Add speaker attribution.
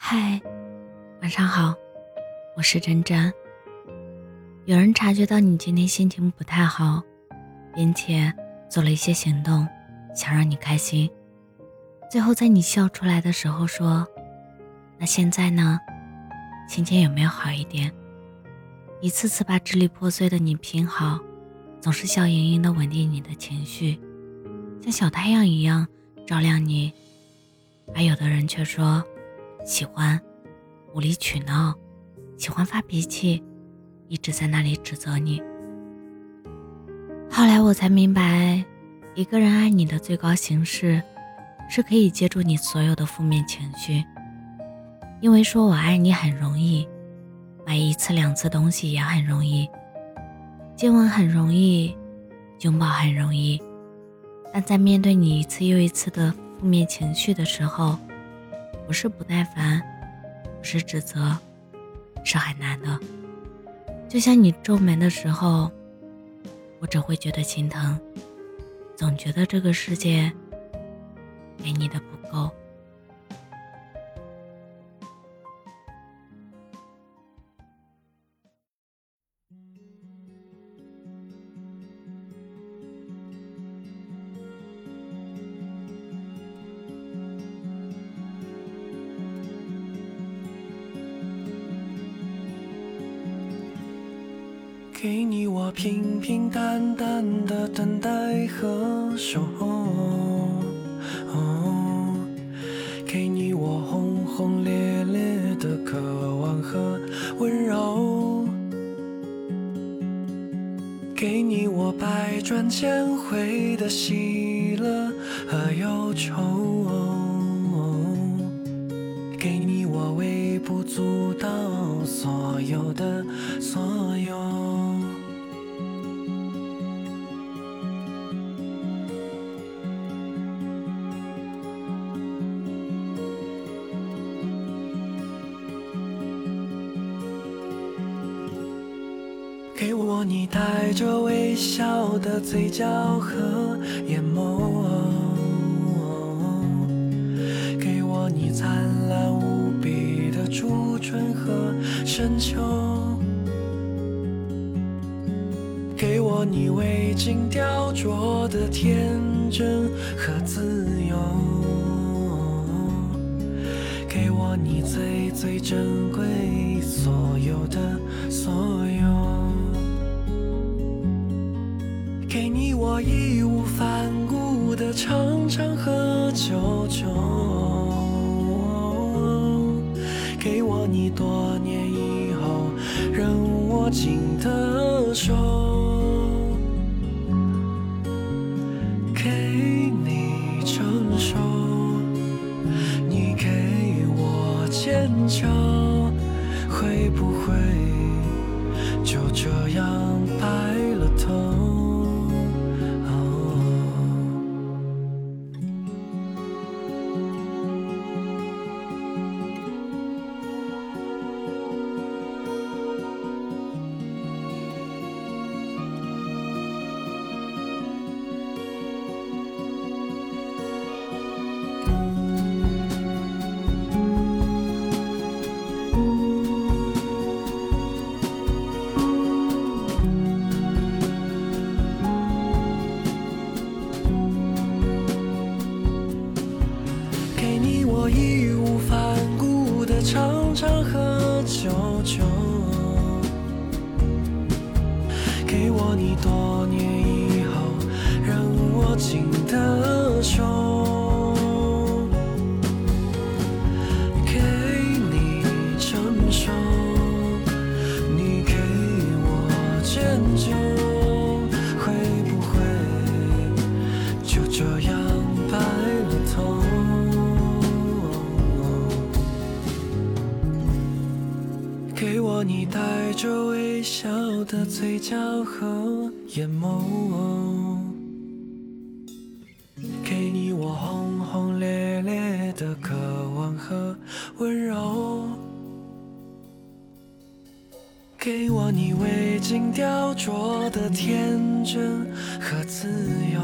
Speaker 1: 嗨，晚上好，我是真真。有人察觉到你今天心情不太好，并且做了一些行动，想让你开心。最后在你笑出来的时候说：“那现在呢？心情有没有好一点？”一次次把支离破碎的你拼好，总是笑盈盈的稳定你的情绪，像小太阳一样照亮你。而有的人却说。喜欢无理取闹，喜欢发脾气，一直在那里指责你。后来我才明白，一个人爱你的最高形式，是可以接住你所有的负面情绪。因为说我爱你很容易，买一次两次东西也很容易，接吻很容易，拥抱很容易，但在面对你一次又一次的负面情绪的时候。不是不耐烦，不是指责，是很难的。就像你皱眉的时候，我只会觉得心疼，总觉得这个世界给你的不够。
Speaker 2: 给你我平平淡淡的等待和守候，给你我轰轰烈烈的渴望和温柔，给你我百转千回的喜乐和忧愁，给你我微不足道所有的所有。给我你带着微笑的嘴角和眼眸，深秋，给我你未经雕琢的天真和自由，给我你最最珍贵所有的所有。给你我义无反顾的长长和久久，给我你多年紧的手，给你承受，你给我坚强，义无反顾的常常和久久，给我你多着微笑的嘴角和眼眸，给你我轰轰烈烈的渴望和温柔，给我你未经雕琢的天真和自由，